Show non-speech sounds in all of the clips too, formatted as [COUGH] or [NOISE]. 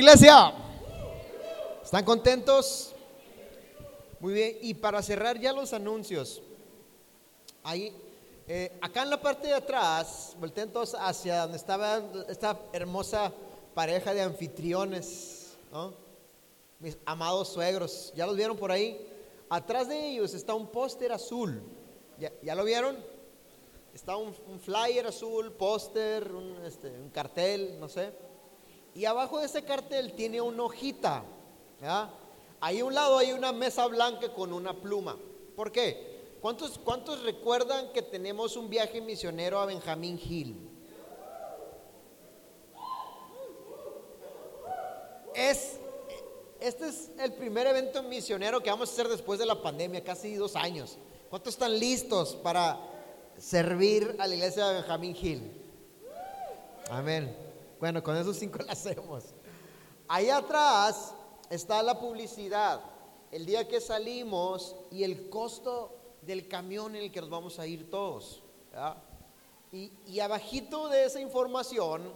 Iglesia, ¿están contentos? Muy bien, y para cerrar ya los anuncios, ahí, eh, acá en la parte de atrás, volteen todos hacia donde estaba esta hermosa pareja de anfitriones, mis amados suegros, ¿ya los vieron por ahí? Atrás de ellos está un póster azul, ¿Ya, ¿Ya, lo vieron? Está un, flyer azul, póster, un, este, un cartel, no sé. Y abajo de ese cartel tiene una hojita. Ahí a un lado hay una mesa blanca con una pluma. ¿Por qué? ¿Cuántos, ¿Cuántos recuerdan que tenemos un viaje misionero a Benjamín Hill? Es, este es el primer evento misionero que vamos a hacer después de la pandemia, casi dos años. ¿Cuántos están listos para servir a la iglesia de Benjamín Hill? Amén. Bueno, con esos cinco [LAUGHS] la hacemos. Ahí atrás está la publicidad, el día que salimos y el costo del camión en el que nos vamos a ir todos. Y, y abajito de esa información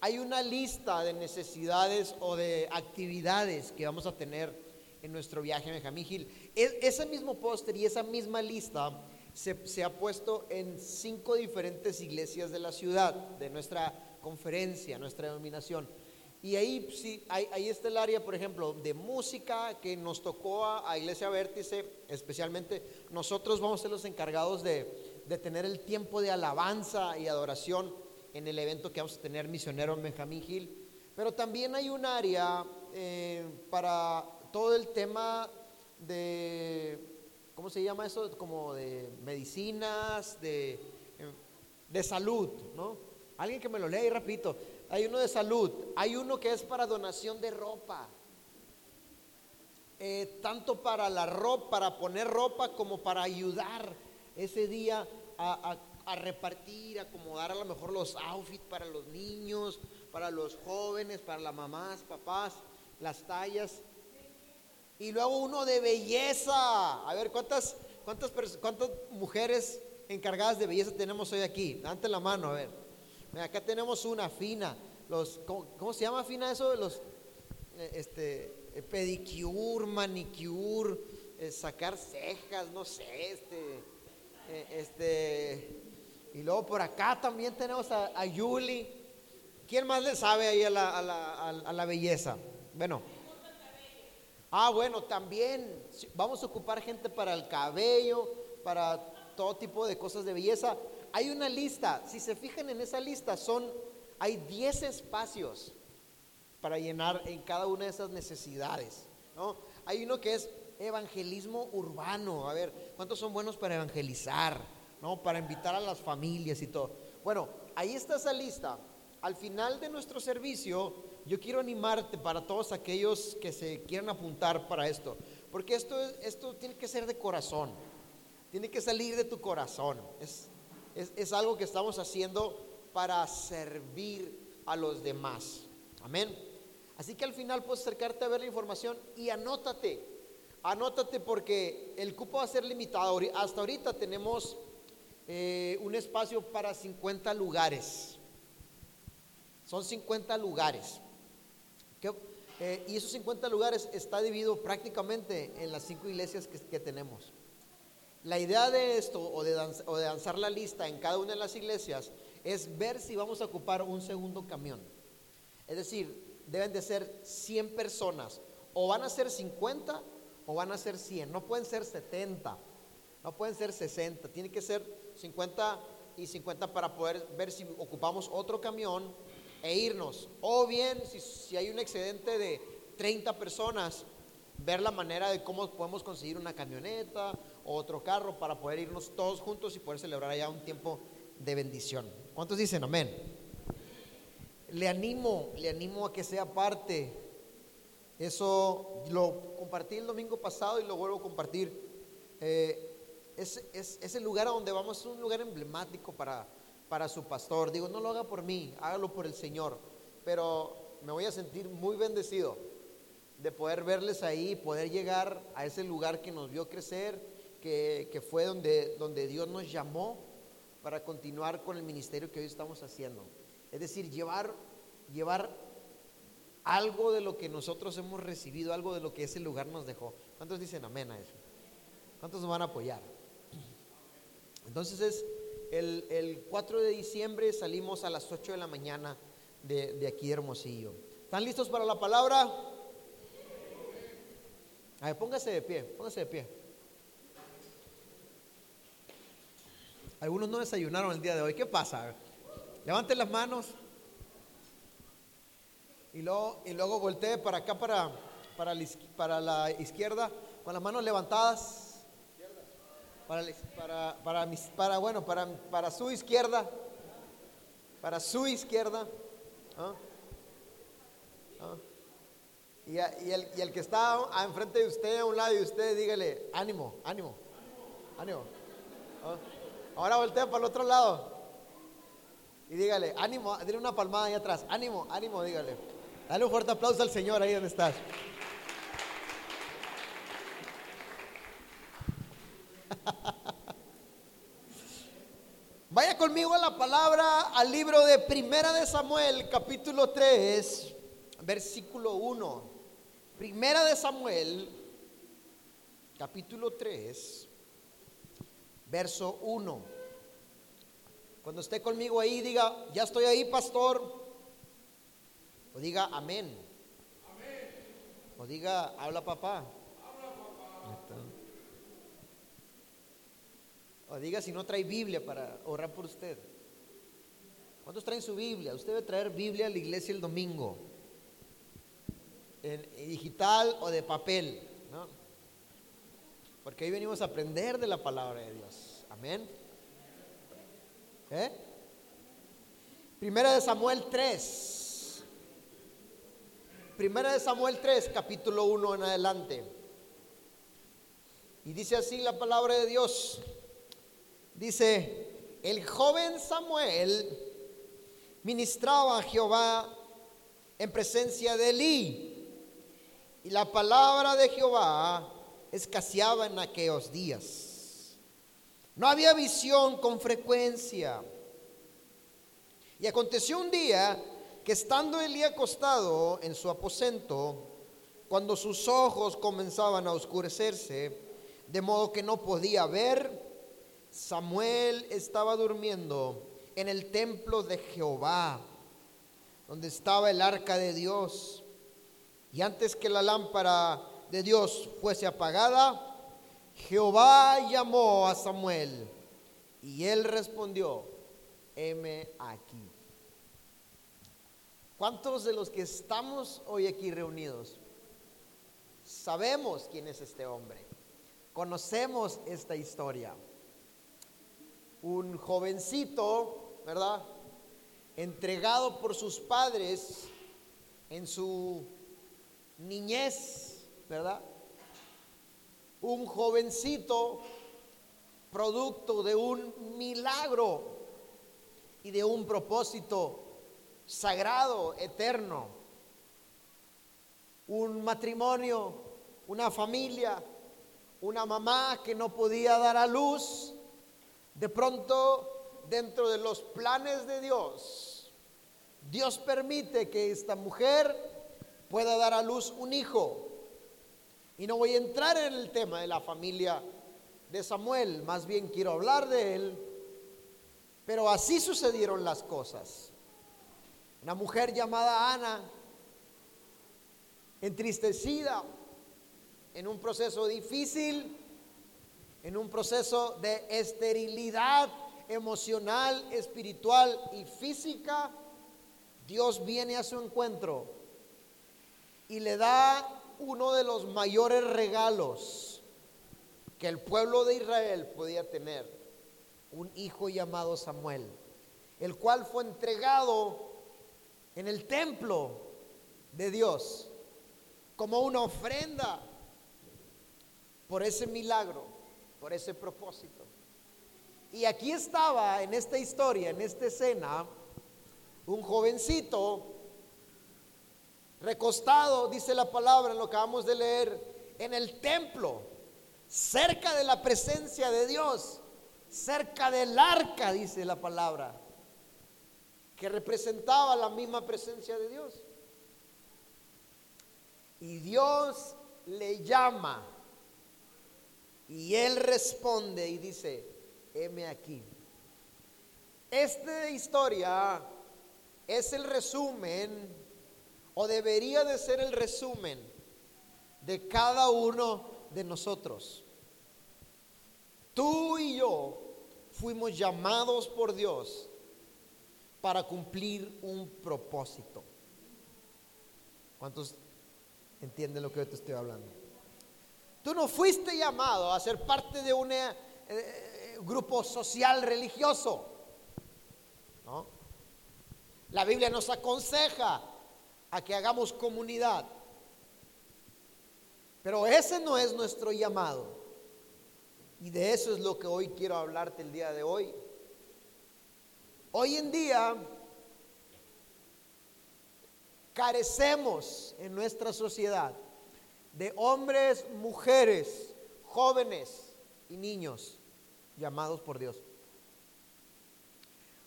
hay una lista de necesidades o de actividades que vamos a tener en nuestro viaje a Benjamín Gil. Es, ese mismo póster y esa misma lista se, se, ha puesto en cinco diferentes iglesias de la ciudad, de nuestra conferencia, nuestra denominación. Y ahí, sí, ahí, ahí, está el área, por ejemplo, de música que nos tocó a, Iglesia Vértice, especialmente nosotros vamos a ser los encargados de, de, tener el tiempo de alabanza y adoración en el evento que vamos a tener misionero en Benjamín Gil. Pero también hay un área eh, para todo el tema de, ¿cómo se llama eso? Como de medicinas, de, de salud, ¿no? Alguien que me lo lea y repito. Hay uno de salud, hay uno que es para donación de ropa. Eh, tanto para la ropa, para poner ropa, como para ayudar ese día a, a, repartir, acomodar a lo mejor los outfits para los niños, para los jóvenes, para las mamás, papás, las tallas. Y luego uno de belleza. A ver, ¿cuántas, cuántas, cuántas mujeres encargadas de belleza tenemos hoy aquí? Dante la mano, a ver. Acá tenemos una fina, los, ¿cómo, se llama fina eso? Los, eh, este, pedicure, manicure, eh, sacar cejas, no sé, este, eh, este, y luego por acá también tenemos a, a Yuli. ¿Quién más le sabe ahí a la, a la, a la belleza? Bueno. Ah, bueno, también vamos a ocupar gente para el cabello, para todo tipo de cosas de belleza hay una lista, si se fijan en esa lista, son, hay 10 espacios para llenar en cada una de esas necesidades. ¿no? Hay uno que es evangelismo urbano, a ver, ¿cuántos son buenos para evangelizar? ¿no? Para invitar a las familias y todo. Bueno, ahí está esa lista. Al final de nuestro servicio, yo quiero animarte para todos aquellos que se quieran apuntar para esto, porque esto, esto tiene que ser de corazón, tiene que salir de tu corazón. Es, es, algo que estamos haciendo para servir a los demás. Amén. Así que al final puedes acercarte a ver la información y anótate. Anótate porque el cupo va a ser limitado. Hasta ahorita tenemos eh, un espacio para 50 lugares. Son 50 lugares. Eh, y esos 50 lugares está dividido prácticamente en las cinco iglesias que tenemos. La idea de esto o de, de danzar la lista en cada una de las iglesias es ver si vamos a ocupar un segundo camión. Es decir, deben de ser 100 personas. O van a ser 50 o van a ser 100. No pueden ser 70, no pueden ser 60. Tiene que ser 50 y 50 para poder ver si ocupamos otro camión e irnos. O bien, si, hay un excedente de 30 personas, ver la manera de cómo podemos conseguir una camioneta otro carro para poder irnos todos juntos y poder celebrar allá un tiempo de bendición. ¿Cuántos dicen amén? Le animo, le animo a que sea parte. Eso lo compartí el domingo pasado y lo vuelvo a compartir. Eh, es, es, el lugar a donde vamos, es un lugar emblemático para, para su pastor. Digo, no lo haga por mí, hágalo por el Señor. Pero me voy a sentir muy bendecido de poder verles ahí, poder llegar a ese lugar que nos vio crecer, que, fue donde, donde Dios nos llamó para continuar con el ministerio que hoy estamos haciendo. Es decir, llevar, llevar algo de lo que nosotros hemos recibido, algo de lo que ese lugar nos dejó. ¿Cuántos dicen amén a eso? ¿Cuántos nos van a apoyar? Entonces es el, 4 de diciembre salimos a las 8 de la mañana de, de aquí de Hermosillo. ¿Están listos para la palabra? A ver, póngase de pie, póngase de pie. Algunos no desayunaron el día de hoy. ¿Qué pasa? Levanten las manos y luego, y luego voltee para acá, para, para, la, para la izquierda, con las manos levantadas. Para, para, para, para, bueno, para, para su izquierda. Para su izquierda. ¿Ah? ¿Ah? Y, y, el, y, el, que está enfrente de usted, a un lado de usted, dígale, ánimo, ánimo, ánimo. ¿Ah? Ahora voltea para el otro lado. Y dígale, ánimo, dile una palmada ahí atrás, ánimo, ánimo, dígale. Dale un fuerte aplauso al Señor ahí donde estás. [LAUGHS] Vaya conmigo a la palabra al libro de Primera de Samuel, capítulo 3, versículo 1. Primera de Samuel, capítulo 3, verso 1. Cuando esté conmigo ahí, diga, ya estoy ahí, pastor. O diga amén. O diga, habla papá. Habla papá. O diga si no trae Biblia para orar por usted. ¿Cuántos traen su Biblia? Usted debe traer Biblia a la iglesia el domingo. En digital o de papel. ¿no? Porque ahí venimos a aprender de la palabra de Dios. Amén. ¿Eh? Primera de Samuel 3. Primera de Samuel 3, capítulo 1 en adelante. Y dice así la palabra de Dios. Dice, el joven Samuel ministraba a Jehová en presencia de Elí. Y la palabra de Jehová escaseaba en aquellos días. No había visión con frecuencia. Y aconteció un día que estando Elí acostado en su aposento, cuando sus ojos comenzaban a oscurecerse, de modo que no podía ver, Samuel estaba durmiendo en el templo de Jehová, donde estaba el arca de Dios. Y antes que la lámpara de Dios fuese apagada, Jehová llamó a Samuel y él respondió, heme aquí. ¿Cuántos de los que estamos hoy aquí reunidos sabemos quién es este hombre? Conocemos esta historia. Un jovencito, ¿verdad? Entregado por sus padres en su niñez, ¿verdad? Un jovencito producto de un milagro y de un propósito sagrado, eterno. Un matrimonio, una familia, una mamá que no podía dar a luz, de pronto dentro de los planes de Dios, Dios permite que esta mujer pueda dar a luz un hijo. Y no voy a entrar en el tema de la familia de Samuel, más bien quiero hablar de él, pero así sucedieron las cosas. Una mujer llamada Ana, entristecida, en un proceso difícil, en un proceso de esterilidad emocional, espiritual y física, Dios viene a su encuentro y le da uno de los mayores regalos que el pueblo de Israel podía tener, un hijo llamado Samuel, el cual fue entregado en el templo de Dios como una ofrenda por ese milagro, por ese propósito. Y aquí estaba en esta historia, en esta escena, un jovencito recostado, dice la palabra, en lo que acabamos de leer, en el templo, cerca de la presencia de Dios, cerca del arca, dice la palabra que representaba la misma presencia de Dios. Y Dios le llama. Y él responde y dice, heme aquí. Esta historia es el resumen, o debería de ser el resumen, de cada uno de nosotros. Tú y yo fuimos llamados por Dios para cumplir un propósito. ¿Cuántos entienden lo que yo te estoy hablando? Tú no fuiste llamado a ser parte de un eh, eh, grupo social religioso. ¿no? La Biblia nos aconseja a que hagamos comunidad. Pero ese no es nuestro llamado. Y de eso es lo que hoy quiero hablarte el día de hoy. Hoy en día carecemos en nuestra sociedad de hombres, mujeres, jóvenes y niños llamados por Dios.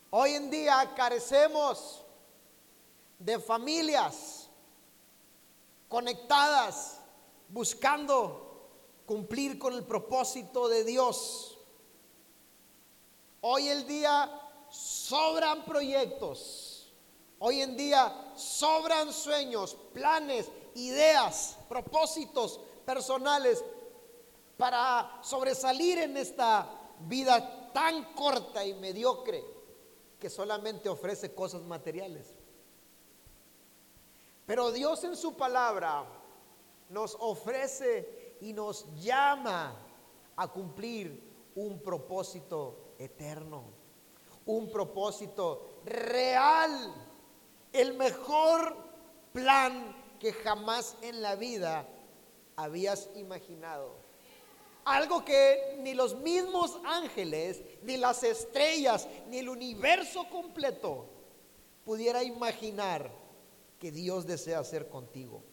Hoy en día carecemos de familias conectadas, buscando cumplir con el propósito de Dios. Hoy el día sobran proyectos. Hoy en día sobran sueños, planes, ideas, propósitos personales para sobresalir en esta vida tan corta y mediocre que solamente ofrece cosas materiales. Pero Dios en su palabra nos ofrece y nos llama a cumplir un propósito eterno un propósito real, el mejor plan que jamás en la vida habías imaginado. Algo que ni los mismos ángeles, ni las estrellas, ni el universo completo pudiera imaginar que Dios desea hacer contigo.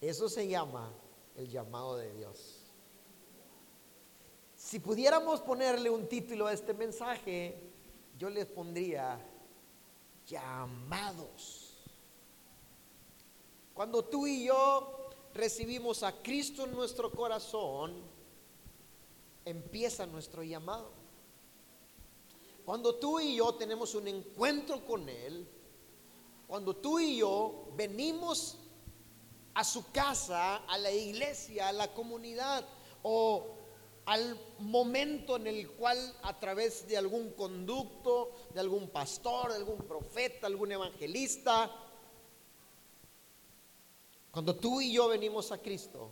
Eso se llama el llamado de Dios. Si pudiéramos ponerle un título a este mensaje, yo les pondría llamados. Cuando tú y yo recibimos a Cristo en nuestro corazón, empieza nuestro llamado. Cuando tú y yo tenemos un encuentro con Él, cuando tú y yo venimos a su casa, a la iglesia, a la comunidad, o al momento en el cual a través de algún conducto, de algún pastor, de algún profeta, algún evangelista, cuando tú y yo venimos a Cristo,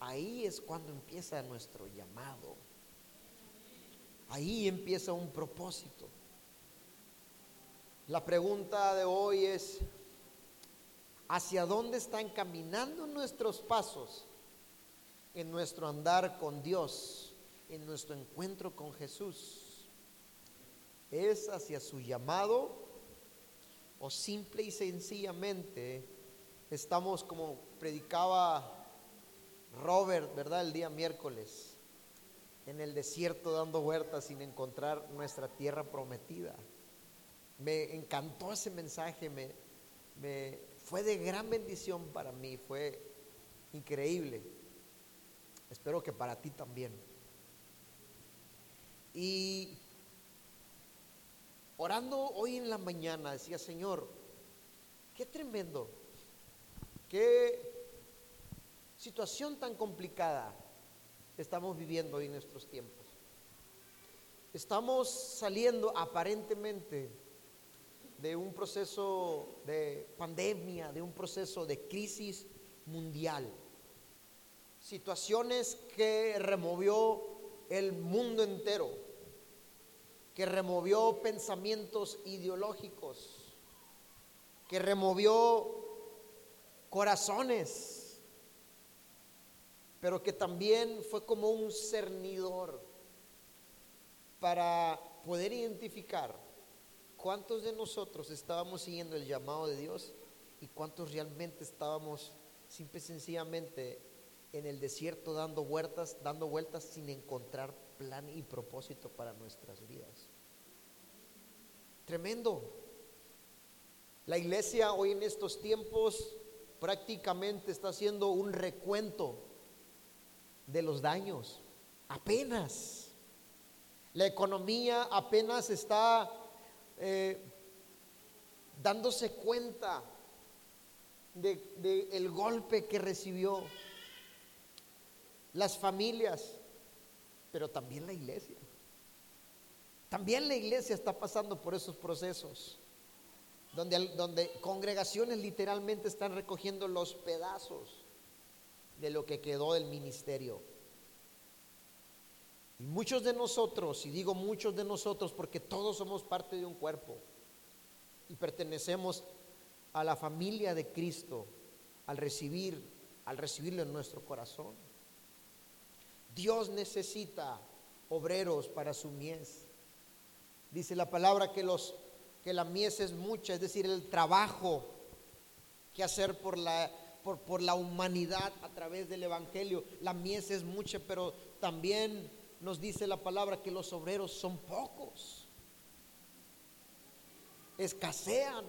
ahí es cuando empieza nuestro llamado. Ahí empieza un propósito. La pregunta de hoy es, ¿hacia dónde están caminando nuestros pasos? en nuestro andar con Dios, en nuestro encuentro con Jesús? ¿Es hacia su llamado o simple y sencillamente estamos como predicaba Robert, ¿verdad? El día miércoles, en el desierto dando vueltas sin encontrar nuestra tierra prometida. Me encantó ese mensaje, me, fue de gran bendición para mí, fue increíble. Espero que para ti también. Y orando hoy en la mañana decía, Señor, qué tremendo, qué situación tan complicada estamos viviendo hoy en nuestros tiempos. Estamos saliendo aparentemente de un proceso de pandemia, de un proceso de crisis mundial. Situaciones que removió el mundo entero, que removió pensamientos ideológicos, que removió corazones, pero que también fue como un cernidor para poder identificar cuántos de nosotros estábamos siguiendo el llamado de Dios y cuántos realmente estábamos simple y sencillamente en el desierto dando vueltas, dando vueltas sin encontrar plan y propósito para nuestras vidas. Tremendo. La iglesia hoy en estos tiempos prácticamente está haciendo un recuento de los daños. Apenas. La economía apenas está eh, dándose cuenta del de, el golpe que recibió las familias, pero también la iglesia. También la iglesia está pasando por esos procesos, donde, donde congregaciones literalmente están recogiendo los pedazos de lo que quedó del ministerio. Muchos de nosotros, y digo muchos de nosotros porque todos somos parte de un cuerpo y pertenecemos a la familia de Cristo al recibir, al recibirlo en nuestro corazón. Dios necesita obreros para su mies. Dice la palabra que los que la mies es mucha, es decir, el trabajo que hacer por la por, por la humanidad a través del evangelio. La mies es mucha, pero también nos dice la palabra que los obreros son pocos. Escasean.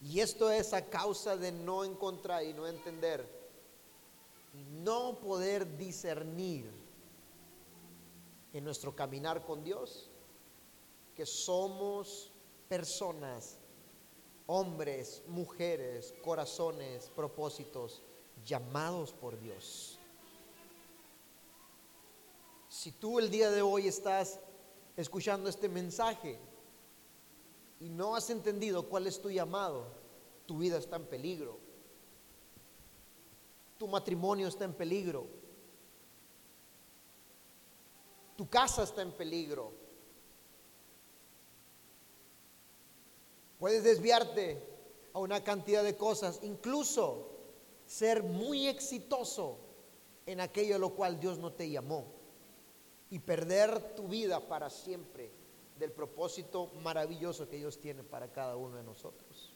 Y esto es a causa de no encontrar y no entender no poder discernir en nuestro caminar con Dios que somos personas, hombres, mujeres, corazones, propósitos llamados por Dios. Si tú el día de hoy estás escuchando este mensaje y no has entendido cuál es tu llamado, tu vida está en peligro. Tu matrimonio está en peligro. Tu casa está en peligro. Puedes desviarte a una cantidad de cosas, incluso ser muy exitoso en aquello a lo cual Dios no te llamó y perder tu vida para siempre del propósito maravilloso que Dios tiene para cada uno de nosotros.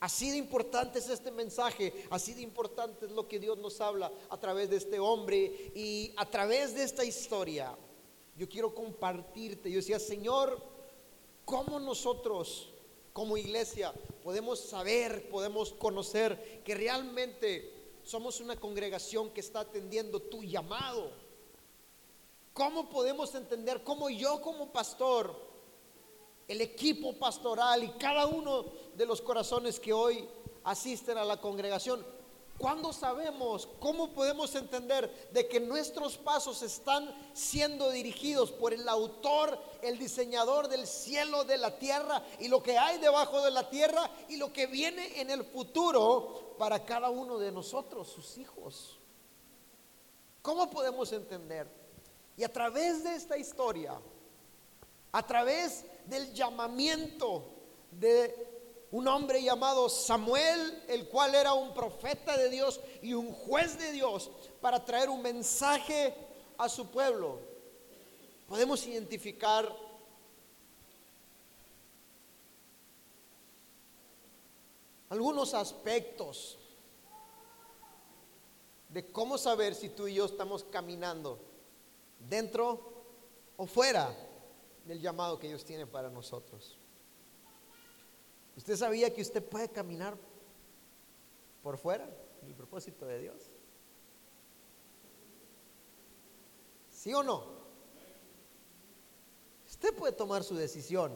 Así de importante es este mensaje, así de importante es lo que Dios nos habla a través de este hombre y a través de esta historia. Yo quiero compartirte, yo decía, Señor, ¿cómo nosotros como iglesia podemos saber, podemos conocer que realmente somos una congregación que está atendiendo tu llamado? ¿Cómo podemos entender cómo yo como pastor, el equipo pastoral y cada uno de los corazones que hoy asisten a la congregación, ¿cuándo sabemos, cómo podemos entender de que nuestros pasos están siendo dirigidos por el autor, el diseñador del cielo, de la tierra y lo que hay debajo de la tierra y lo que viene en el futuro para cada uno de nosotros, sus hijos? ¿Cómo podemos entender? Y a través de esta historia, a través del llamamiento de un hombre llamado Samuel, el cual era un profeta de Dios y un juez de Dios, para traer un mensaje a su pueblo, podemos identificar algunos aspectos de cómo saber si tú y yo estamos caminando dentro o fuera del llamado que Dios tiene para nosotros. ¿Usted sabía que usted puede caminar por fuera del propósito de Dios? ¿Sí o no? Usted puede tomar su decisión.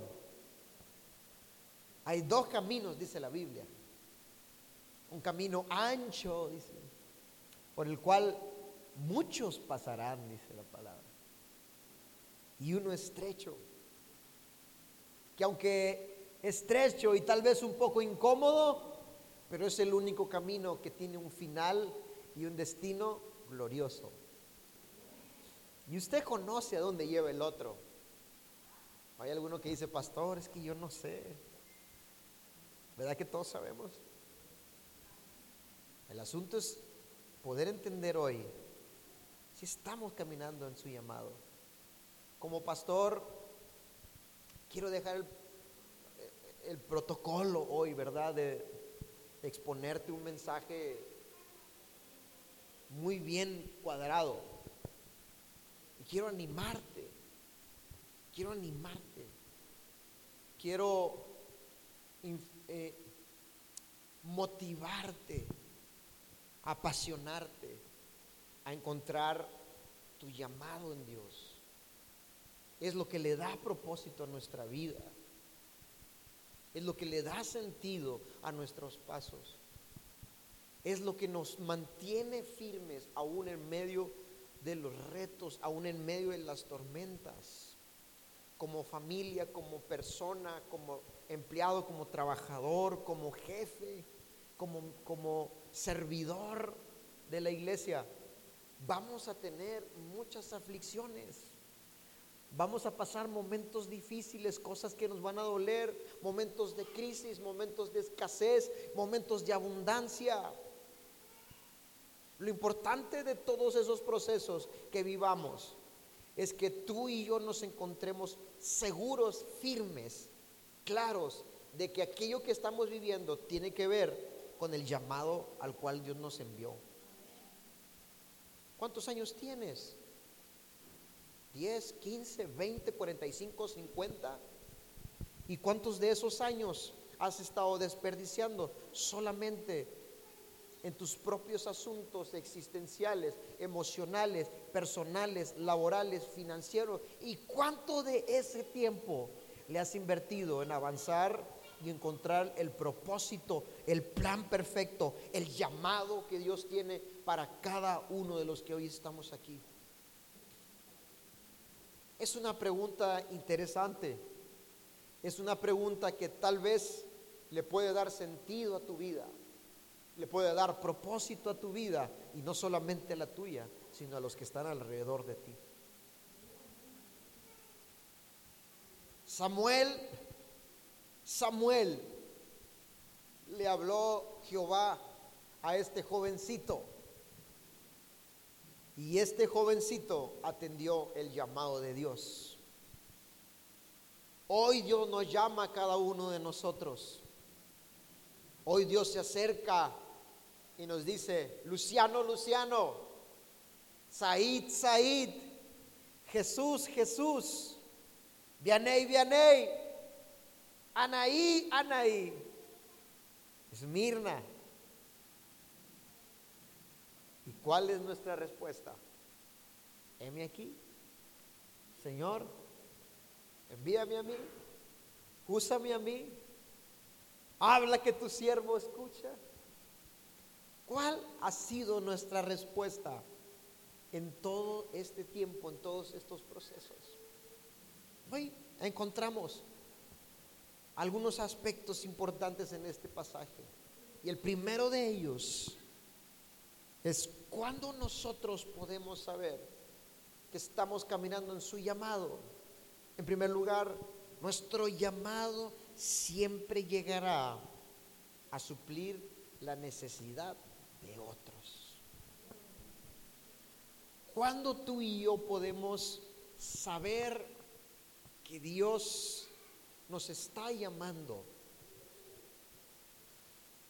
Hay dos caminos, dice la Biblia. Un camino ancho, dice, por el cual muchos pasarán, dice la palabra. Y uno estrecho, que aunque estrecho y tal vez un poco incómodo, pero es el único camino que tiene un final y un destino glorioso. Y usted conoce a dónde lleva el otro. Hay alguno que dice, pastor, es que yo no sé. ¿Verdad que todos sabemos? El asunto es poder entender hoy si estamos caminando en su llamado. Como pastor, quiero dejar el, protocolo hoy, ¿verdad? De, exponerte un mensaje muy bien cuadrado. Y quiero animarte, quiero animarte quiero eh, motivarte, apasionarte a encontrar tu llamado en Dios. Es lo que le da propósito a nuestra vida. Es lo que le da sentido a nuestros pasos. Es lo que nos mantiene firmes aún en medio de los retos, aún en medio de las tormentas. Como familia, como persona, como empleado, como trabajador, como jefe, como, como servidor de la iglesia vamos a tener muchas aflicciones. Vamos a pasar momentos difíciles, cosas que nos van a doler, momentos de crisis, momentos de escasez, momentos de abundancia. Lo importante de todos esos procesos que vivamos es que tú y yo nos encontremos seguros, firmes, claros de que aquello que estamos viviendo tiene que ver con el llamado al cual Dios nos envió. ¿Cuántos años tienes? ¿10, 15, 20, 45, 50? ¿Y cuántos de esos años has estado desperdiciando solamente en tus propios asuntos existenciales, emocionales, personales, laborales, financieros? ¿Y cuánto de ese tiempo le has invertido en avanzar y encontrar el propósito, el plan perfecto, el llamado que Dios tiene para cada uno de los que hoy estamos aquí? Es una pregunta interesante. Es una pregunta que tal vez le puede dar sentido a tu vida, le puede dar propósito a tu vida y no solamente a la tuya, sino a los que están alrededor de ti. Samuel Samuel le habló Jehová a este jovencito. Y este jovencito atendió el llamado de Dios. Hoy Dios nos llama a cada uno de nosotros. Hoy Dios se acerca y nos dice, Luciano, Luciano, Said, Said, Jesús, Jesús, Vianey, Vianey. Anaí, Anaí. Esmirna. ¿Y cuál es nuestra respuesta? Heme aquí. Señor, envíame a mí. Úsame a mí. Habla que tu siervo escucha. ¿Cuál ha sido nuestra respuesta en todo este tiempo, en todos estos procesos? Hoy encontramos algunos aspectos importantes en este pasaje. Y el primero de ellos es cuando nosotros podemos saber que estamos caminando en su llamado. En primer lugar, nuestro llamado siempre llegará a suplir la necesidad de otros. Cuando tú y yo podemos saber que Dios nos está llamando.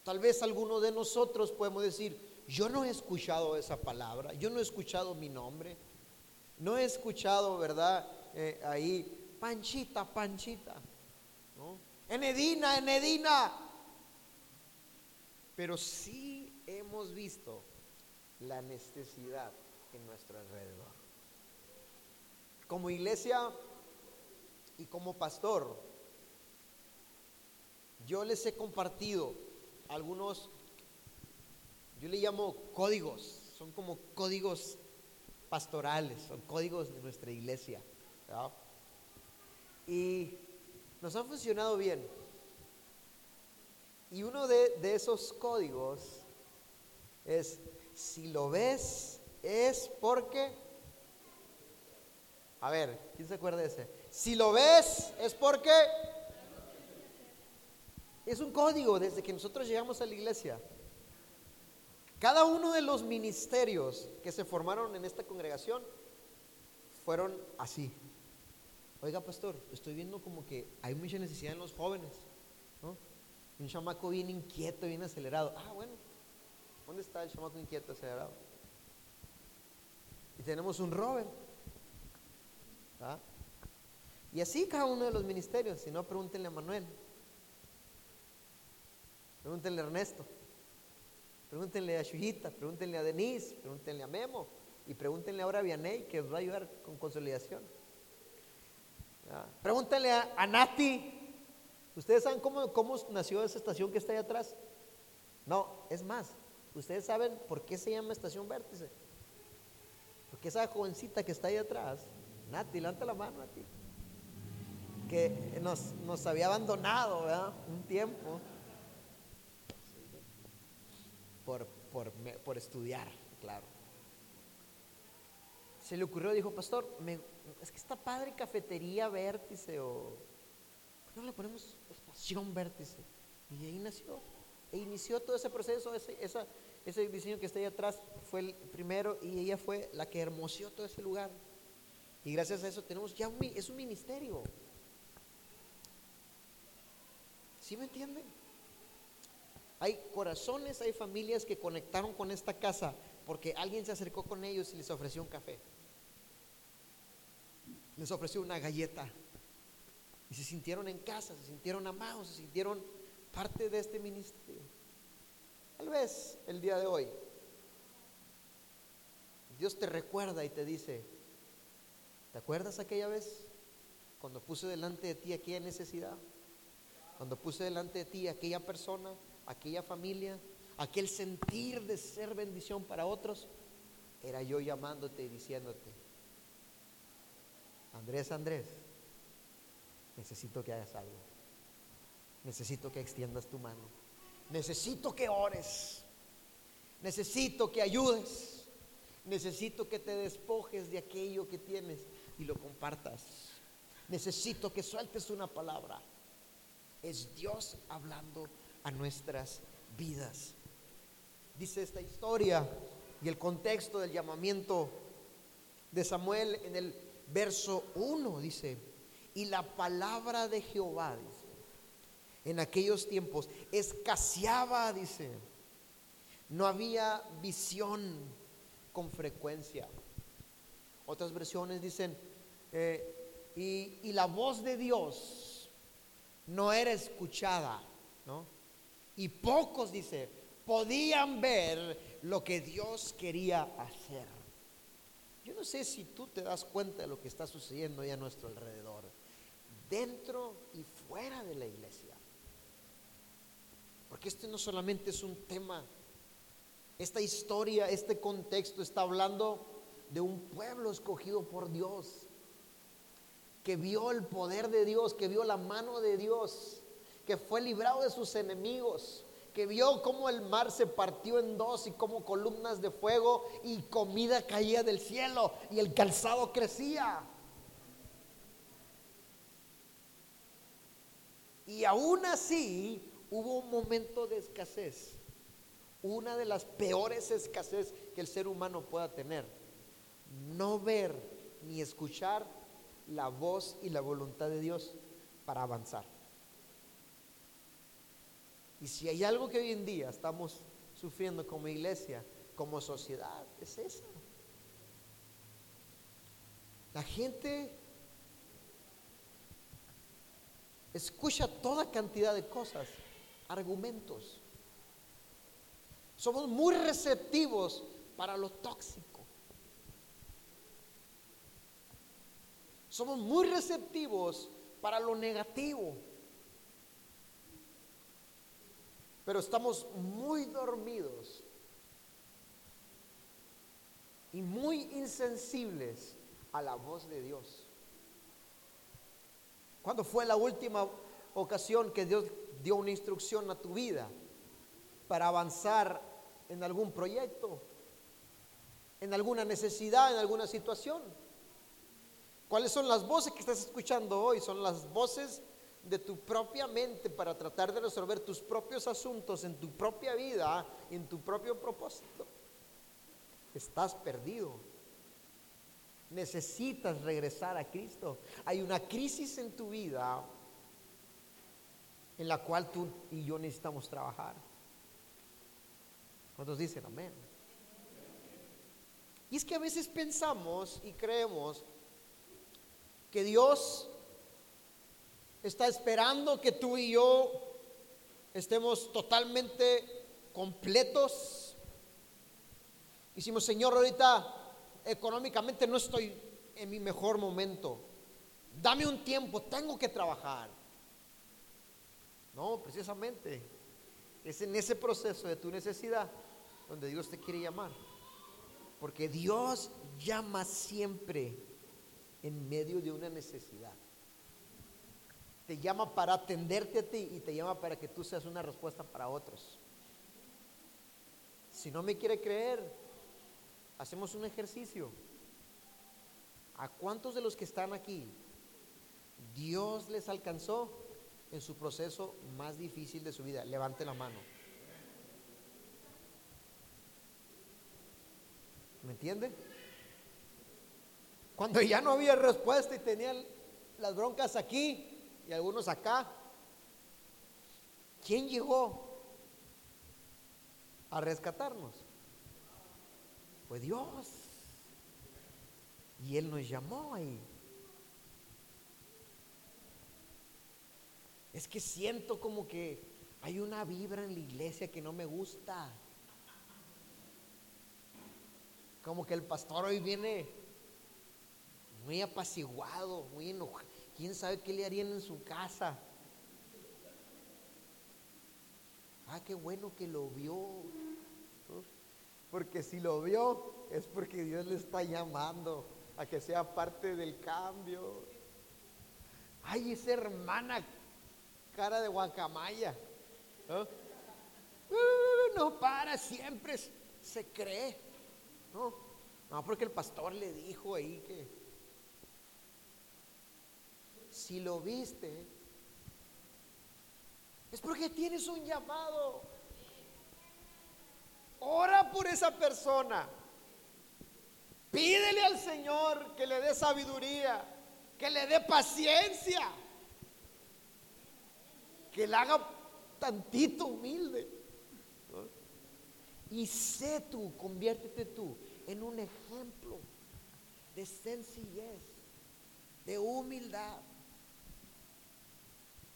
Tal vez alguno de nosotros podemos decir, yo no he escuchado esa palabra, yo no he escuchado mi nombre, no he escuchado, ¿verdad? Eh, ahí, Panchita, Panchita, ¿no? Enedina, Enedina. Pero sí hemos visto la necesidad en nuestro alrededor. Como iglesia y como pastor, yo les he compartido algunos, yo le llamo códigos, son como códigos pastorales, son códigos de nuestra iglesia. Y nos han funcionado bien. Y uno de, de, esos códigos es, si lo ves, es porque... A ver, ¿quién se acuerda de ese? Si lo ves, es porque... Es un código desde que nosotros llegamos a la iglesia. Cada uno de los ministerios que se formaron en esta congregación fueron así. Oiga, pastor, estoy viendo como que hay mucha necesidad en los jóvenes. Un chamaco bien inquieto, bien acelerado. Ah, bueno, ¿dónde está el chamaco inquieto, acelerado? Y tenemos un Robert. Y así cada uno de los ministerios, si no, pregúntenle a Manuel, pregúntenle a Ernesto, pregúntenle a Chuyita, pregúntenle a Denise, pregúntenle a Memo y pregúntenle ahora a Vianey que va a ayudar con consolidación. Pregúntenle a, Nati. ¿Ustedes saben cómo, cómo nació esa estación que está ahí atrás? No, es más, ¿ustedes saben por qué se llama estación vértice? Porque esa jovencita que está ahí atrás, Nati, levanta la mano, Nati, que nos, nos había abandonado. Un tiempo por, por, por estudiar, claro. Se le ocurrió, dijo, pastor, es que está padre cafetería vértice o ¿por qué no le ponemos estación vértice? Y ahí nació, e inició todo ese proceso, ese, ese diseño que está ahí atrás fue el primero y ella fue la que hermoseó todo ese lugar. Y gracias a eso tenemos ya un, es un ministerio. ¿Sí me entienden? Hay corazones, hay familias que conectaron con esta casa porque alguien se acercó con ellos y les ofreció un café les ofreció una galleta. Y se sintieron en casa, se sintieron amados, se sintieron parte de este ministerio. Tal vez el día de hoy Dios te recuerda y te dice, ¿te acuerdas aquella vez cuando puse delante de ti aquella necesidad? Cuando puse delante de ti aquella persona, aquella familia, aquel sentir de ser bendición para otros, era yo llamándote y diciéndote, Andrés, Andrés, necesito que hagas algo. Necesito que extiendas tu mano. Necesito que ores. Necesito que ayudes. Necesito que te despojes de aquello que tienes y lo compartas. Necesito que sueltes una palabra. Es Dios hablando a nuestras vidas. Dice esta historia y el contexto del llamamiento de Samuel en el verso 1 dice, y la palabra de Jehová, dice, en aquellos tiempos escaseaba, dice, no había visión con frecuencia. Otras versiones dicen, eh, y, y, la voz de Dios no era escuchada, ¿no? Y pocos, dice, podían ver lo que Dios quería hacer. Yo no sé si tú te das cuenta de lo que está sucediendo ahí a nuestro alrededor, dentro y fuera de la iglesia. Porque este no solamente es un tema, esta historia, este contexto está hablando de un pueblo escogido por Dios, que vio el poder de Dios, que vio la mano de Dios, que fue librado de sus enemigos, que vio cómo el mar se partió en dos y cómo columnas de fuego y comida caía del cielo y el calzado crecía. Y aún así hubo un momento de escasez, una de las peores escasez que el ser humano pueda tener. No ver ni escuchar la voz y la voluntad de Dios para avanzar. Y si hay algo que hoy en día estamos sufriendo como iglesia, como sociedad, es eso. La gente escucha toda cantidad de cosas, argumentos. Somos muy receptivos para lo tóxico. Somos muy receptivos para lo negativo. Pero estamos muy dormidos y muy insensibles a la voz de Dios. ¿Cuándo fue la última ocasión que Dios dio una instrucción a tu vida para avanzar en algún proyecto, en alguna necesidad, en alguna situación? ¿Cuáles son las voces que estás escuchando hoy? Son las voces de tu propia mente para tratar de resolver tus propios asuntos en tu propia vida, en tu propio propósito, estás perdido. Necesitas regresar a Cristo. Hay una crisis en tu vida en la cual tú y yo necesitamos trabajar. ¿Cuántos dicen amén? Y es que a veces pensamos y creemos que Dios está esperando que tú y yo estemos totalmente completos. Hicimos, Señor, ahorita económicamente no estoy en mi mejor momento. Dame un tiempo, tengo que trabajar. No, precisamente. Es en ese proceso de tu necesidad donde Dios te quiere llamar. Porque Dios llama siempre en medio de una necesidad. Te llama para atenderte a ti y te llama para que tú seas una respuesta para otros. Si no me quiere creer, hacemos un ejercicio. ¿A cuántos de los que están aquí Dios les alcanzó en su proceso más difícil de su vida? Levante la mano. ¿Me entiende? Cuando ya no había respuesta y tenían las broncas aquí y algunos acá, ¿quién llegó a rescatarnos? Fue Dios. Y Él nos llamó ahí. Es que siento como que hay una vibra en la iglesia que no me gusta. Como que el pastor hoy viene muy apaciguado, muy enojado. ¿Quién sabe qué le harían en su casa? Ah, qué bueno que lo vio. Porque si lo vio es porque Dios le está llamando a que sea parte del cambio. Ay, esa hermana cara de guacamaya. Uh, no para, siempre se cree. No, no, porque el pastor le dijo ahí que si lo viste, es porque tienes un llamado. Ora por esa persona. Pídele al Señor que le dé sabiduría, que le dé paciencia, que le haga tantito humilde. Y sé tú, conviértete tú en un ejemplo de sencillez, de humildad.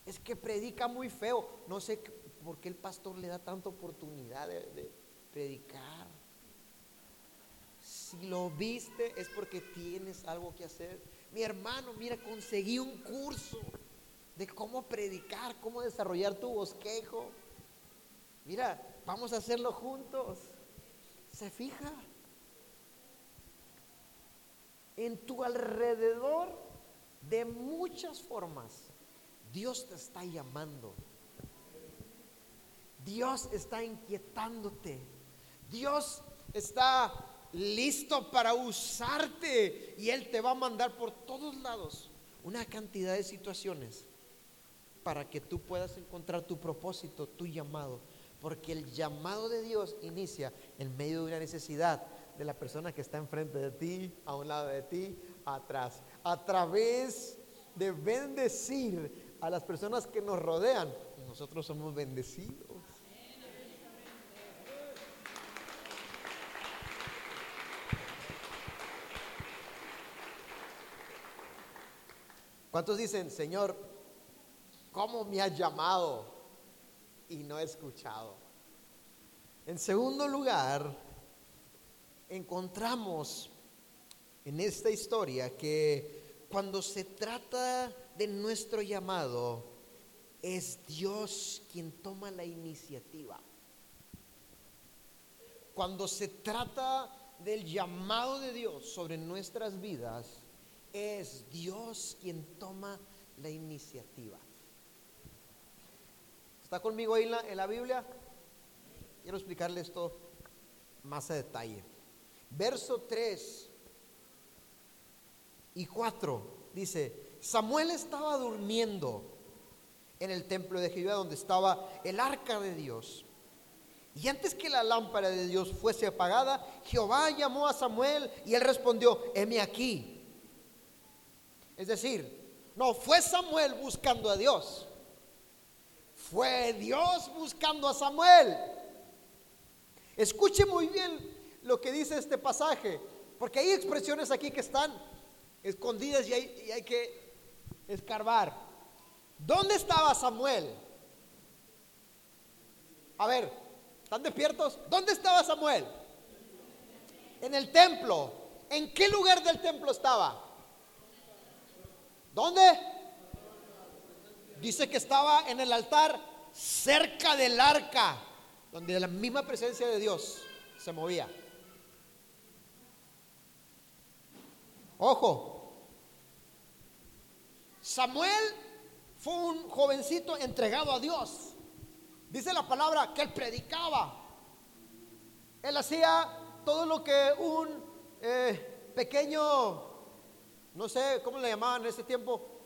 Es que predica muy feo. No sé por qué el pastor le da tanta oportunidad de, predicar. Si lo viste es porque tienes algo que hacer. Mi hermano, mira, conseguí un curso de cómo predicar, cómo desarrollar tu bosquejo. Mira, vamos a hacerlo juntos. ¿Se fija? En tu alrededor, de muchas formas, Dios te está llamando. Dios está inquietándote. Dios está listo para usarte y Él te va a mandar por todos lados una cantidad de situaciones para que tú puedas encontrar tu propósito, tu llamado. Porque el llamado de Dios inicia en medio de una necesidad de la persona que está enfrente de ti, a un lado de ti, atrás. A través de bendecir a las personas que nos rodean, nosotros somos bendecidos. ¿Cuántos dicen, Señor, cómo me has llamado y no he escuchado? En segundo lugar, encontramos en esta historia que cuando se trata de nuestro llamado, es Dios quien toma la iniciativa. Cuando se trata del llamado de Dios sobre nuestras vidas, es Dios quien toma la iniciativa. ¿Está conmigo ahí en la, Biblia? Quiero explicarle esto más a detalle. Verso 3 y 4 dice, Samuel estaba durmiendo en el templo de Jehová donde estaba el arca de Dios. Y antes que la lámpara de Dios fuese apagada, Jehová llamó a Samuel y él respondió, heme aquí. Es decir, no fue Samuel buscando a Dios, fue Dios buscando a Samuel. Escuche muy bien lo que dice este pasaje, porque hay expresiones aquí que están escondidas y hay, y hay que escarbar. ¿Dónde estaba Samuel? A ver, ¿están despiertos? ¿Dónde estaba Samuel? En el templo. ¿En qué lugar del templo estaba? ¿Dónde? Dice que estaba en el altar cerca del arca, donde la misma presencia de Dios se movía. Ojo, Samuel fue un jovencito entregado a Dios. Dice la palabra que él predicaba. Él hacía todo lo que un eh, pequeño, no sé cómo le llamaban en ese tiempo,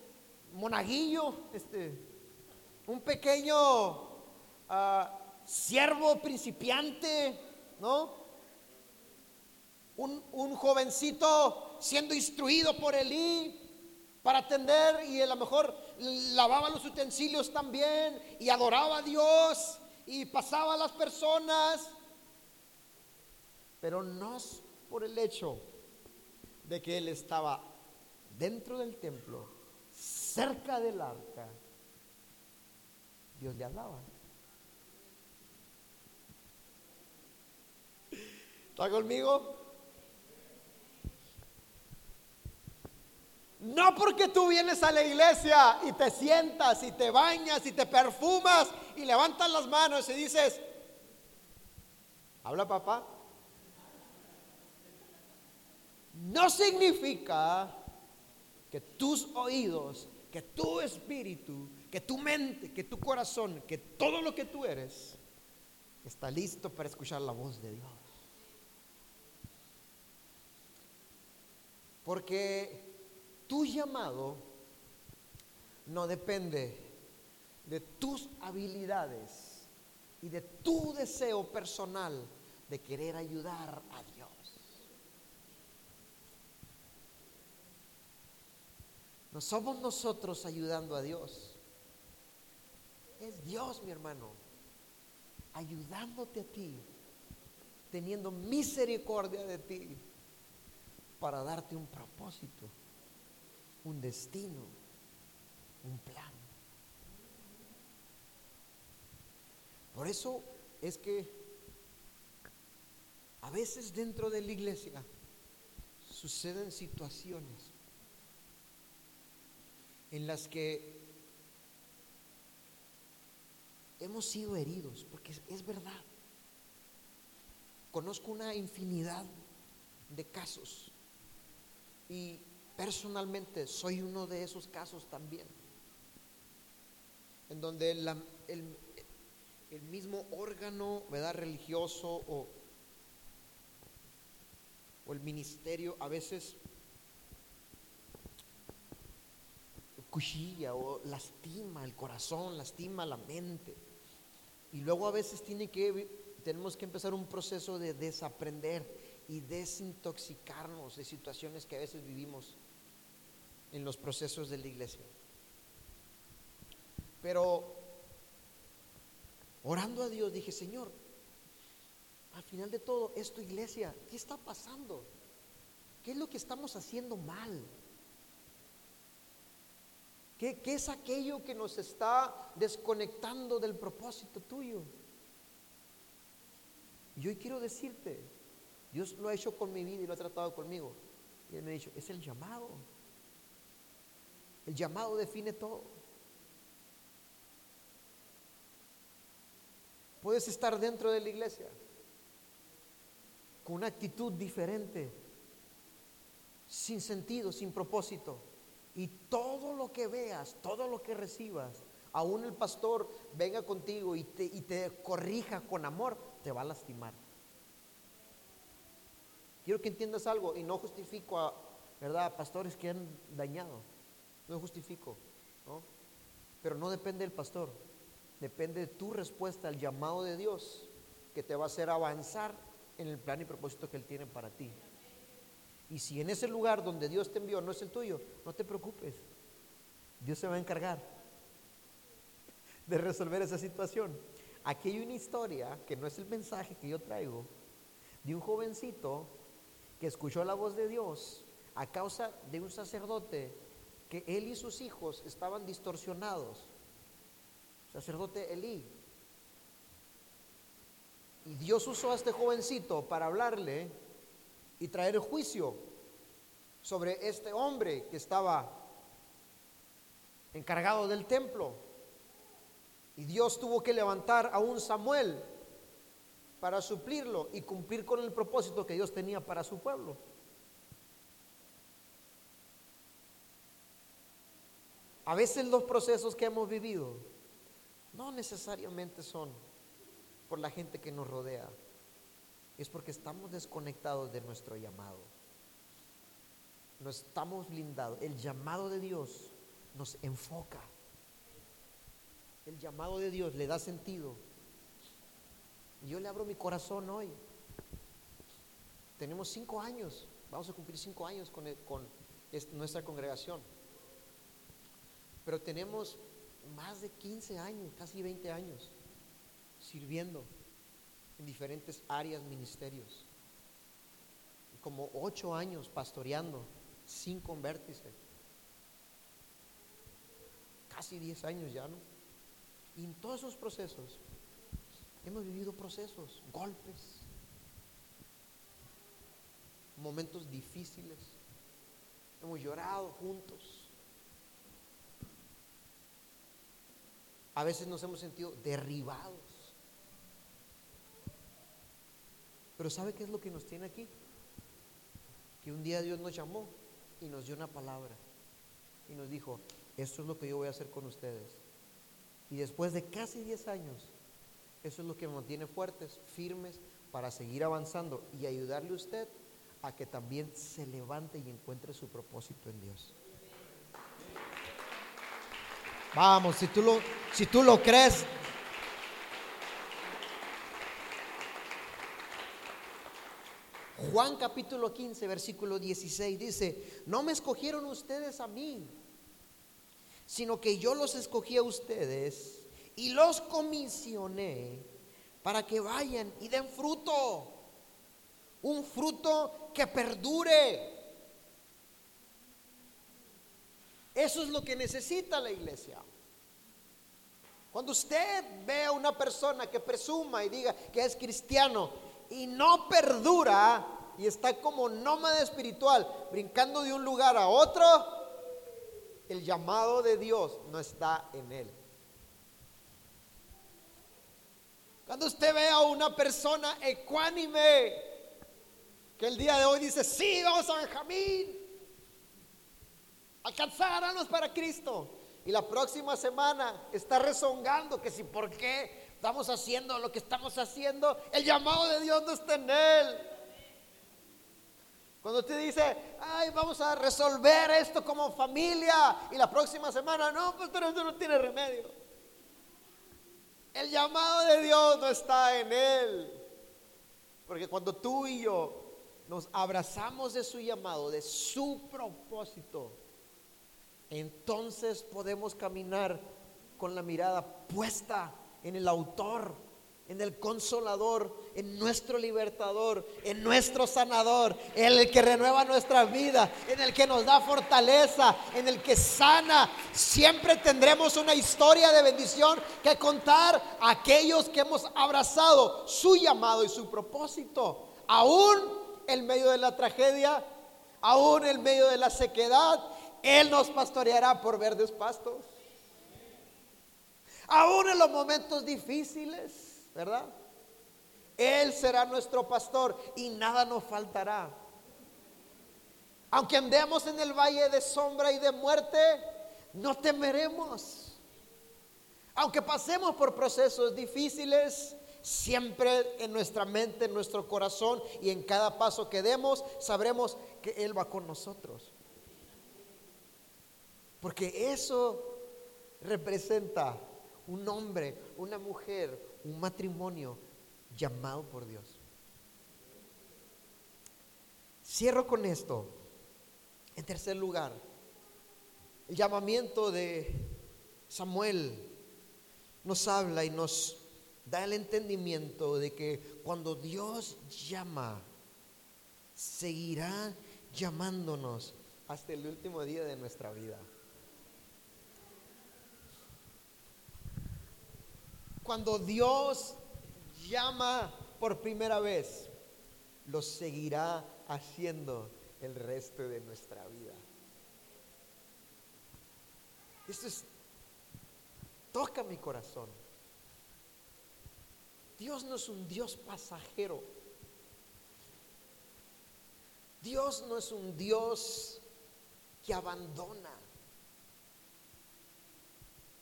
monaguillo, este, un pequeño uh, siervo principiante, ¿no? Un, un, jovencito siendo instruido por Elí para atender y a lo mejor lavaba los utensilios también y adoraba a Dios y pasaba a las personas, pero no por el hecho de que él estaba dentro del templo, cerca del arca, Dios le hablaba. ¿Está conmigo? No porque tú vienes a la iglesia y te sientas y te bañas y te perfumas y levantas las manos y dices, habla papá. No significa que tus oídos, que tu espíritu, que tu mente, que tu corazón, que todo lo que tú eres está listo para escuchar la voz de Dios. Porque tu llamado no depende de tus habilidades y de tu deseo personal de querer ayudar a Dios. No somos nosotros ayudando a Dios. Es Dios, mi hermano, ayudándote a ti, teniendo misericordia de ti para darte un propósito, un destino, un plan. Por eso es que a veces dentro de la iglesia suceden situaciones en las que hemos sido heridos, porque es, verdad. Conozco una infinidad de casos y personalmente soy uno de esos casos también, en donde el, mismo órgano ¿verdad? religioso o, o el ministerio a veces cuchilla o lastima el corazón, lastima la mente. Y luego a veces tiene que, tenemos que empezar un proceso de desaprender y desintoxicarnos de situaciones que a veces vivimos en los procesos de la iglesia. Pero orando a Dios dije, Señor, al final de todo, esto iglesia, ¿qué está pasando? ¿Qué es lo que estamos haciendo mal? ¿Qué, es aquello que nos está desconectando del propósito tuyo? Y hoy quiero decirte, Dios lo ha hecho con mi vida y lo ha tratado conmigo. Y Él me ha dicho, es el llamado. El llamado define todo. Puedes estar dentro de la iglesia con una actitud diferente, sin sentido, sin propósito y todo lo que veas, todo lo que recibas, aún el pastor venga contigo y te, y te corrija con amor, te va a lastimar. Quiero que entiendas algo y no justifico a, ¿verdad? Pastores que han dañado. No justifico, ¿no? Pero no depende del pastor. Depende de tu respuesta al llamado de Dios que te va a hacer avanzar en el plan y propósito que Él tiene para ti. Y si en ese lugar donde Dios te envió no es el tuyo, no te preocupes. Dios se va a encargar de resolver esa situación. Aquí hay una historia que no es el mensaje que yo traigo, de un jovencito que escuchó la voz de Dios a causa de un sacerdote que él y sus hijos estaban distorsionados. Sacerdote Elí. Y Dios usó a este jovencito para hablarle y traer juicio sobre este hombre que estaba encargado del templo. Y Dios tuvo que levantar a un Samuel para suplirlo y cumplir con el propósito que Dios tenía para su pueblo. A veces los procesos que hemos vivido no necesariamente son por la gente que nos rodea, es porque estamos desconectados de nuestro llamado. No estamos blindados. El llamado de Dios nos enfoca. El llamado de Dios le da sentido. yo le abro mi corazón hoy. Tenemos cinco años, vamos a cumplir cinco años con, nuestra congregación. Pero tenemos más de 15 años, casi 20 años, sirviendo en diferentes áreas, ministerios. Como ocho años pastoreando sin convertirse. Casi 10 años ya, ¿no? Y en todos esos procesos, hemos vivido procesos, golpes, momentos difíciles. Hemos llorado juntos. A veces nos hemos sentido derribados. Pero ¿sabe qué es lo que nos tiene aquí? Que un día Dios nos llamó y nos dio una palabra y nos dijo, esto es lo que yo voy a hacer con ustedes. Y después de casi 10 años, eso es lo que me mantiene fuertes, firmes, para seguir avanzando y ayudarle a usted a que también se levante y encuentre su propósito en Dios. Vamos, si tú lo, si tú lo crees. Juan capítulo 15, versículo 16 dice, no me escogieron ustedes a mí, sino que yo los escogí a ustedes y los comisioné para que vayan y den fruto, un fruto que perdure. Eso es lo que necesita la iglesia. Cuando usted ve a una persona que presuma y diga que es cristiano y no perdura y está como nómada espiritual, brincando de un lugar a otro, el llamado de Dios no está en él. Cuando usted ve a una persona ecuánime, que el día de hoy dice, sí, vamos a Benjamín, alcanzar para Cristo. Y la próxima semana está rezongando que si por qué estamos haciendo lo que estamos haciendo, el llamado de Dios no está en él. Cuando usted dice, ay, vamos a resolver esto como familia, y la próxima semana, no, pero esto no tiene remedio. El llamado de Dios no está en él. Porque cuando tú y yo nos abrazamos de su llamado, de su propósito, entonces podemos caminar con la mirada puesta en el autor, en el consolador, en nuestro libertador, en nuestro sanador, en el que renueva nuestra vida, en el que nos da fortaleza, en el que sana. Siempre tendremos una historia de bendición que contar a aquellos que hemos abrazado su llamado y su propósito, aún en medio de la tragedia, aún en medio de la sequedad, él nos pastoreará por verdes pastos. Aún en los momentos difíciles, ¿verdad? Él será nuestro pastor y nada nos faltará. Aunque andemos en el valle de sombra y de muerte, no temeremos. Aunque pasemos por procesos difíciles, siempre en nuestra mente, en nuestro corazón y en cada paso que demos, sabremos que Él va con nosotros. Porque eso representa un hombre, una mujer, un matrimonio llamado por Dios. Cierro con esto. En tercer lugar, el llamamiento de Samuel nos habla y nos da el entendimiento de que cuando Dios llama, seguirá llamándonos hasta el último día de nuestra vida. Cuando Dios llama por primera vez, lo seguirá haciendo el resto de nuestra vida. Esto es, toca mi corazón. Dios no es un Dios pasajero. Dios no es un Dios que abandona.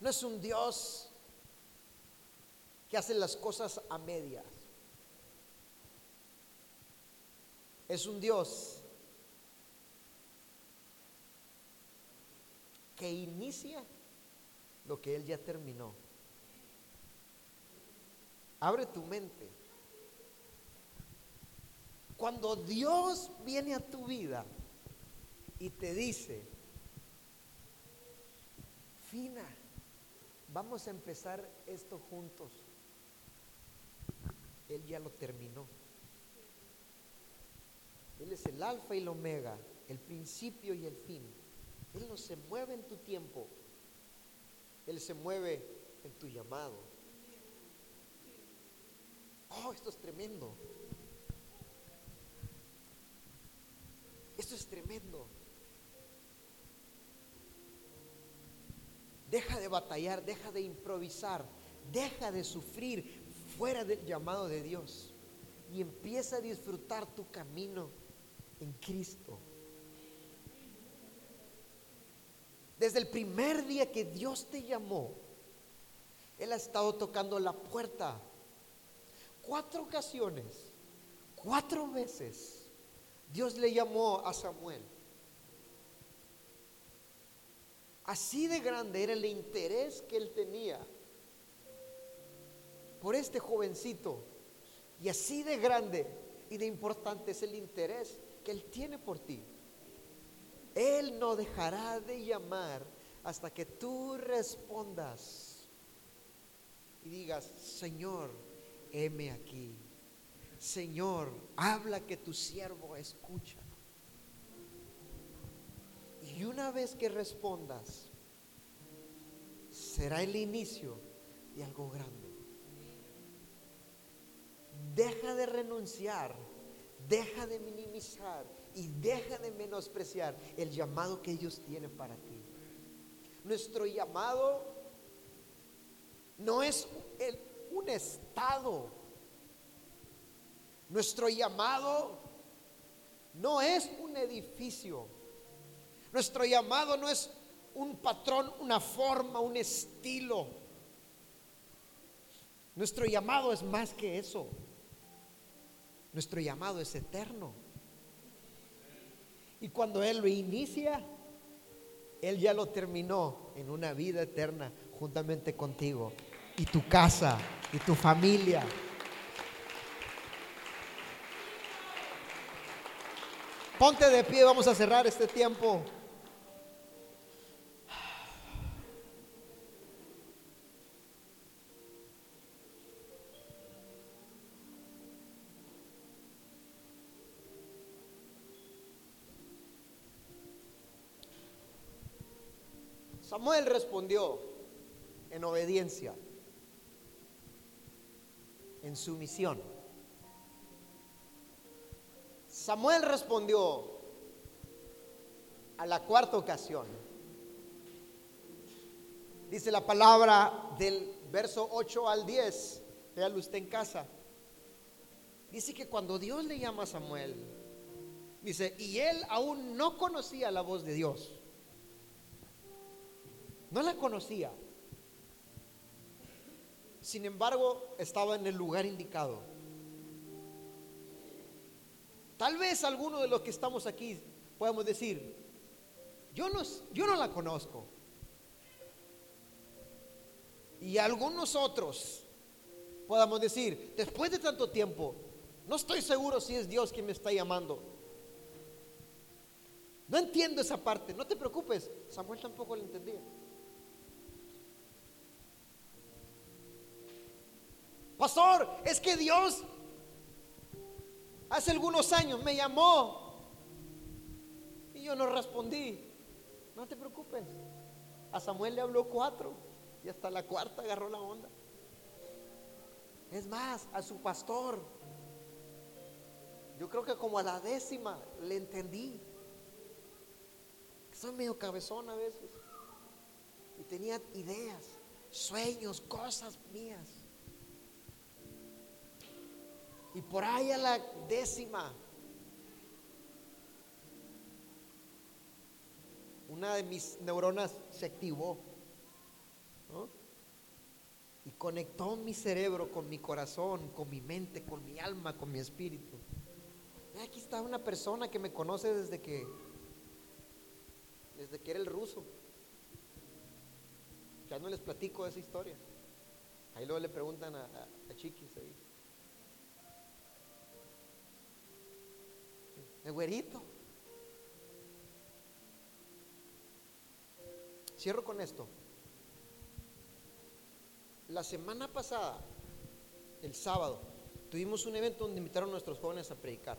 No es un Dios que hace las cosas a medias. Es un Dios que inicia lo que Él ya terminó. Abre tu mente. Cuando Dios viene a tu vida y te dice, Fina, vamos a empezar esto juntos. Él ya lo terminó. Él es el alfa y el omega, el principio y el fin. Él no se mueve en tu tiempo. Él se mueve en tu llamado. Oh, esto es tremendo. Esto es tremendo. Deja de batallar, deja de improvisar, deja de sufrir fuera del llamado de Dios y empieza a disfrutar tu camino en Cristo. Desde el primer día que Dios te llamó, Él ha estado tocando la puerta. Cuatro ocasiones, cuatro veces, Dios le llamó a Samuel. Así de grande era el interés que él tenía por este jovencito. Y así de grande y de importante es el interés que él tiene por ti. Él no dejará de llamar hasta que tú respondas y digas, Señor, heme aquí. Señor, habla que tu siervo escucha. Y una vez que respondas, será el inicio de algo grande. Deja de renunciar, deja de minimizar y deja de menospreciar el llamado que Dios tiene para ti. Nuestro llamado no es un estado. Nuestro llamado no es un edificio. Nuestro llamado no es un patrón, una forma, un estilo. Nuestro llamado es más que eso. Nuestro llamado es eterno. Y cuando Él lo inicia, Él ya lo terminó en una vida eterna juntamente contigo y tu casa y tu familia. Ponte de pie, vamos a cerrar este tiempo. Samuel respondió en obediencia, en sumisión. Samuel respondió a la cuarta ocasión. Dice la palabra del verso 8 al 10, véalo usted en casa. Dice que cuando Dios le llama a Samuel, dice, y él aún no conocía la voz de Dios. No la conocía. Sin embargo, estaba en el lugar indicado. Tal vez alguno de los que estamos aquí podemos decir, yo no, yo no la conozco. Y algunos otros podamos decir, después de tanto tiempo, no estoy seguro si es Dios quien me está llamando. No entiendo esa parte, no te preocupes, Samuel tampoco lo entendía. Pastor, es que Dios hace algunos años me llamó y yo no respondí. No te preocupes. A Samuel le habló cuatro y hasta la cuarta agarró la onda. Es más, a su pastor. Yo creo que como a la décima le entendí. Soy medio cabezón a veces. Y tenía ideas, sueños, cosas mías. Y por ahí a la décima, una de mis neuronas se activó. Y conectó mi cerebro con mi corazón, con mi mente, con mi alma, con mi espíritu. aquí está una persona que me conoce desde que desde que era el ruso. Ya no les platico esa historia. Ahí luego le preguntan a, a, Chiquis ahí. El güerito. Cierro con esto. La semana pasada, el sábado, tuvimos un evento donde invitaron a nuestros jóvenes a predicar.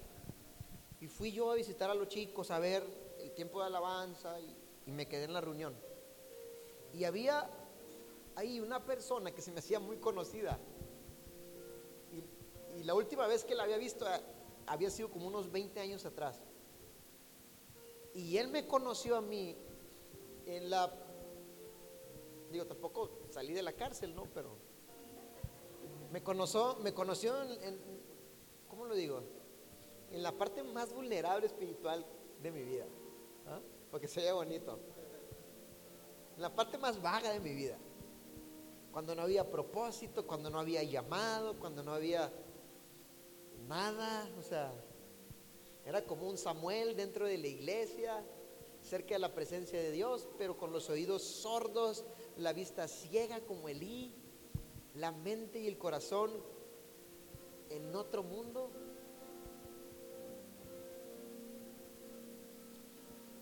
Y fui yo a visitar a los chicos, a ver el tiempo de alabanza y, me quedé en la reunión. Y había ahí una persona que se me hacía muy conocida. Y, y la última vez que la había visto había sido como unos 20 años atrás. Y él me conoció a mí en la digo, tampoco salí de la cárcel, ¿no? Pero me conoció, me conoció en, ¿cómo lo digo? En la parte más vulnerable espiritual de mi vida, ¿ah? porque se ve bonito. En la parte más vaga de mi vida. Cuando no había propósito, cuando no había llamado, cuando no había nada, o sea, era como un Samuel dentro de la iglesia, cerca de la presencia de Dios, pero con los oídos sordos la vista ciega como Elí, la mente y el corazón en otro mundo.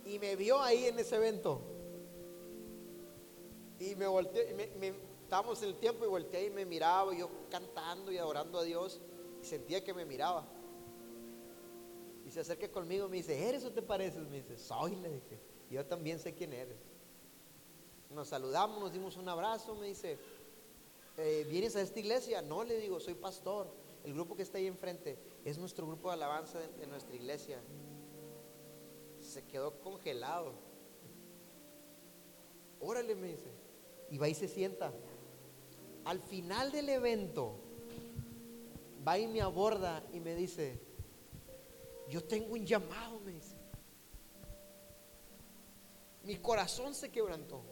Y me vio ahí en ese evento. Y me volteé, me, estábamos en el tiempo y volteé y me miraba, yo cantando y adorando a Dios, y sentía que me miraba. Y se acerca conmigo me dice, ¿eres o te pareces? Me dice, soy, le dije. yo también sé quién eres. Nos saludamos, nos dimos un abrazo, me dice, eh, ¿vienes a esta iglesia? No, le digo, soy pastor. El grupo que está ahí enfrente es nuestro grupo de alabanza de, nuestra iglesia. Se quedó congelado. Órale, me dice. Y va y se sienta. Al final del evento, va y me aborda y me dice, yo tengo un llamado, me dice. Mi corazón se quebrantó.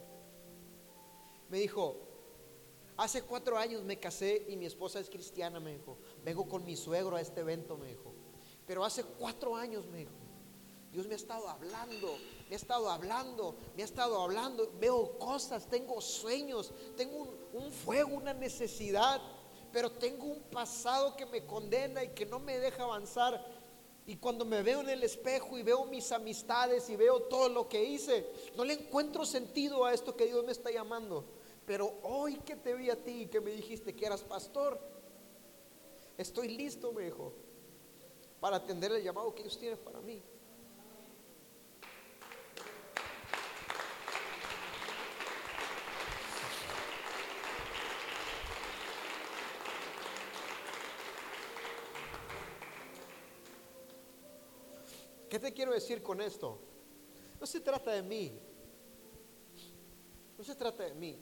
Me dijo, hace cuatro años me casé y mi esposa es cristiana, me dijo. Vengo con mi suegro a este evento, me dijo. Pero hace cuatro años, me dijo. Dios me ha estado hablando, me ha estado hablando, me ha estado hablando. Veo cosas, tengo sueños, tengo un, un fuego, una necesidad. Pero tengo un pasado que me condena y que no me deja avanzar. Y cuando me veo en el espejo y veo mis amistades y veo todo lo que hice, no le encuentro sentido a esto que Dios me está llamando. Pero hoy que te vi a ti y que me dijiste que eras pastor, estoy listo, me dijo, para atender el llamado que Dios tiene para mí. ¿Qué te quiero decir con esto? No se trata de mí. No se trata de mí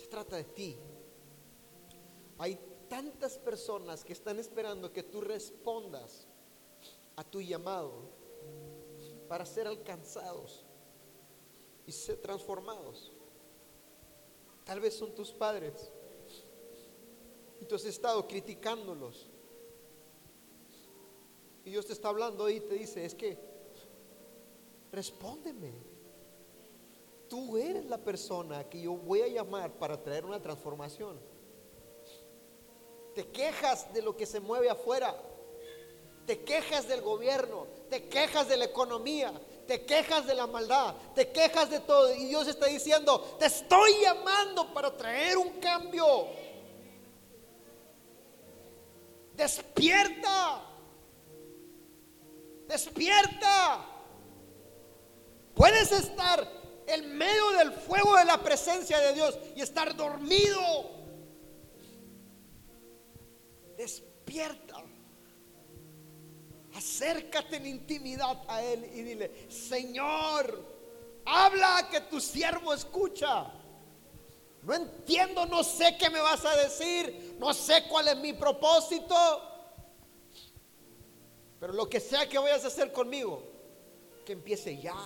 se trata de ti. Hay tantas personas que están esperando que tú respondas a tu llamado para ser alcanzados y ser transformados. Tal vez son tus padres y tú has estado criticándolos. Dios te está hablando y te dice, es que respóndeme. Tú eres la persona que yo voy a llamar para traer una transformación. Te quejas de lo que se mueve afuera. Te quejas del gobierno. Te quejas de la economía. Te quejas de la maldad. Te quejas de todo. Y Dios está diciendo, te estoy llamando para traer un cambio. Despierta. Despierta. Puedes estar en medio del fuego de la presencia de Dios y estar dormido. despierta. Acércate en intimidad a Él y dile, Señor, habla que tu siervo escucha. No entiendo, no sé qué me vas a decir, no sé cuál es mi propósito, pero lo que sea que vayas a hacer conmigo, que empiece ya.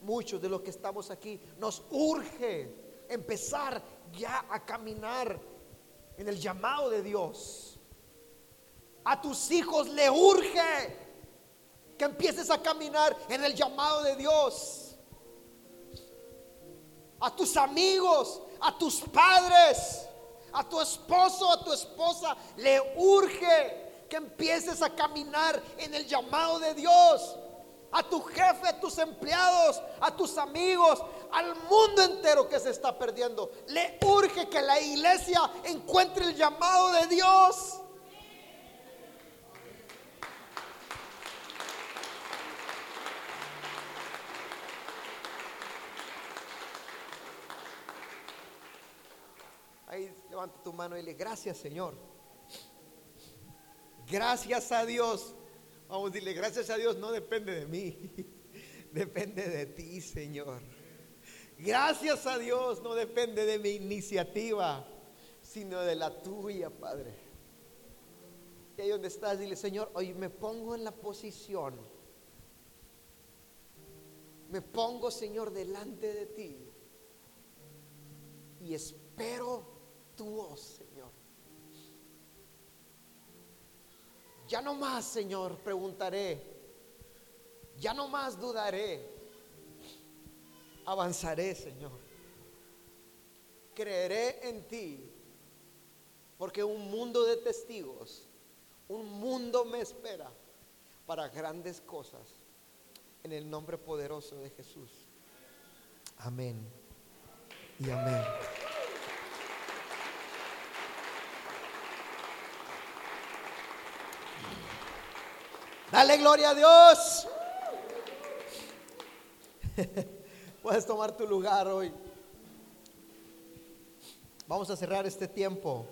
Muchos de los que estamos aquí nos urge empezar ya a caminar en el llamado de Dios. A tus hijos le urge que empieces a caminar en el llamado de Dios. A tus amigos, a tus padres, a tu esposo, a tu esposa, le urge que empieces a caminar en el llamado de Dios. A tu jefe, a tus empleados, a tus amigos, al mundo entero que se está perdiendo. Le urge que la iglesia encuentre el llamado de Dios. Ahí levanta tu mano y le gracias Señor. Gracias a Dios. Vamos a decirle, gracias a Dios no depende de mí, [LAUGHS] depende de ti, Señor. Gracias a Dios no depende de mi iniciativa, sino de la tuya, Padre. Y ahí donde estás, dile, Señor, hoy me pongo en la posición. Me pongo, Señor, delante de ti. Y espero tu voz, Señor. Ya no más, Señor, preguntaré. Ya no más dudaré avanzaré, Señor. Creeré en ti, porque un mundo de testigos, un mundo me espera para grandes cosas. En el nombre poderoso de Jesús. Amén. Y amén. Dale gloria a Dios. [LAUGHS] Puedes tomar tu lugar hoy. Vamos a cerrar este tiempo.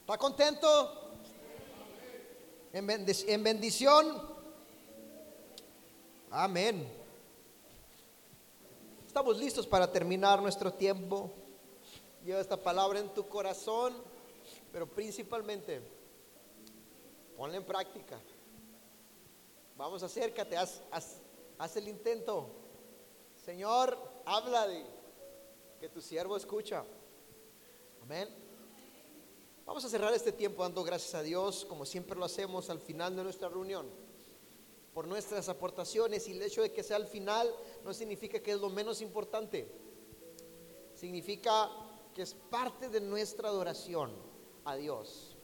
¿Está contento? ¿En, bendición? Amén. Estamos listos para terminar nuestro tiempo. Lleva esta palabra en tu corazón, pero principalmente ponla en práctica. Vamos, acércate, haz, haz, Haz el intento. Señor, habla de que tu siervo escucha. Amén. Vamos a cerrar este tiempo dando gracias a Dios, como siempre lo hacemos al final de nuestra reunión, por nuestras aportaciones y el hecho de que sea al final no significa que es lo menos importante. Significa que es parte de nuestra adoración a Dios.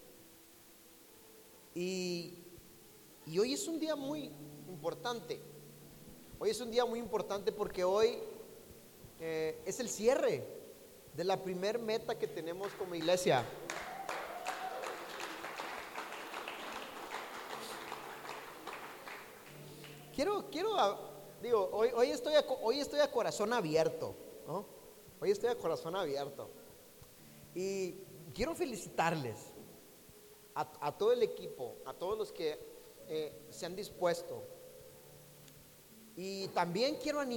Y, y hoy es un día muy importante. Hoy es un día muy importante porque hoy eh, es el cierre de la primer meta que tenemos como iglesia. Quiero, quiero, digo, hoy, hoy, estoy a, hoy estoy a corazón abierto, ¿no? Hoy estoy a corazón abierto. Y quiero felicitarles a, todo el equipo, a todos los que eh, se han dispuesto. Y también quiero animar